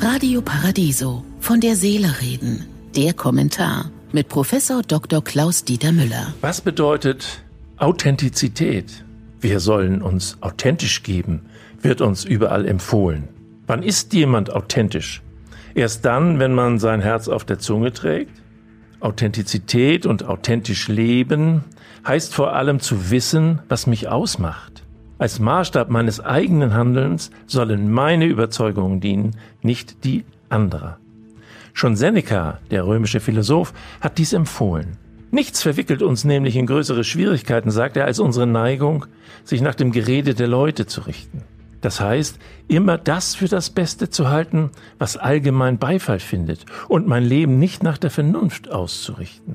Radio Paradiso. Von der Seele reden. Der Kommentar mit Professor Dr. Klaus Dieter Müller. Was bedeutet Authentizität? Wir sollen uns authentisch geben, wird uns überall empfohlen. Wann ist jemand authentisch? Erst dann, wenn man sein Herz auf der Zunge trägt? Authentizität und authentisch leben heißt vor allem zu wissen, was mich ausmacht. Als Maßstab meines eigenen Handelns sollen meine Überzeugungen dienen, nicht die anderer. Schon Seneca, der römische Philosoph, hat dies empfohlen. Nichts verwickelt uns nämlich in größere Schwierigkeiten, sagt er, als unsere Neigung, sich nach dem Gerede der Leute zu richten. Das heißt, immer das für das Beste zu halten, was allgemein Beifall findet und mein Leben nicht nach der Vernunft auszurichten.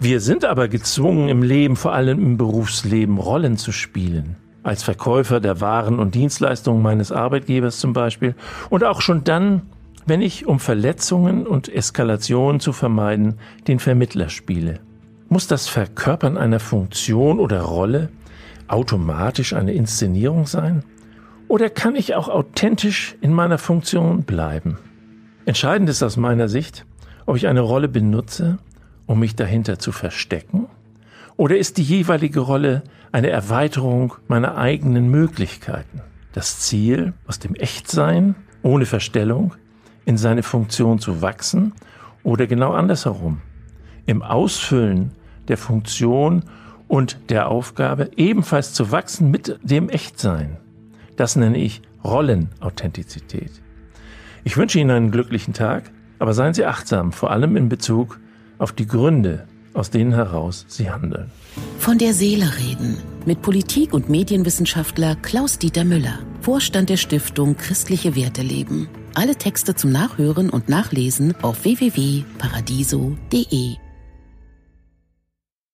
Wir sind aber gezwungen, im Leben, vor allem im Berufsleben, Rollen zu spielen. Als Verkäufer der Waren und Dienstleistungen meines Arbeitgebers zum Beispiel. Und auch schon dann, wenn ich, um Verletzungen und Eskalationen zu vermeiden, den Vermittler spiele. Muss das Verkörpern einer Funktion oder Rolle automatisch eine Inszenierung sein? Oder kann ich auch authentisch in meiner Funktion bleiben? Entscheidend ist aus meiner Sicht, ob ich eine Rolle benutze, um mich dahinter zu verstecken, oder ist die jeweilige Rolle eine Erweiterung meiner eigenen Möglichkeiten? Das Ziel, aus dem Echtsein, ohne Verstellung, in seine Funktion zu wachsen oder genau andersherum, im Ausfüllen der Funktion und der Aufgabe ebenfalls zu wachsen mit dem Echtsein. Das nenne ich Rollenauthentizität. Ich wünsche Ihnen einen glücklichen Tag, aber seien Sie achtsam, vor allem in Bezug auf die Gründe, aus denen heraus Sie handeln. Von der Seele reden mit Politik- und Medienwissenschaftler Klaus-Dieter Müller, Vorstand der Stiftung Christliche Werte leben. Alle Texte zum Nachhören und Nachlesen auf www.paradiso.de.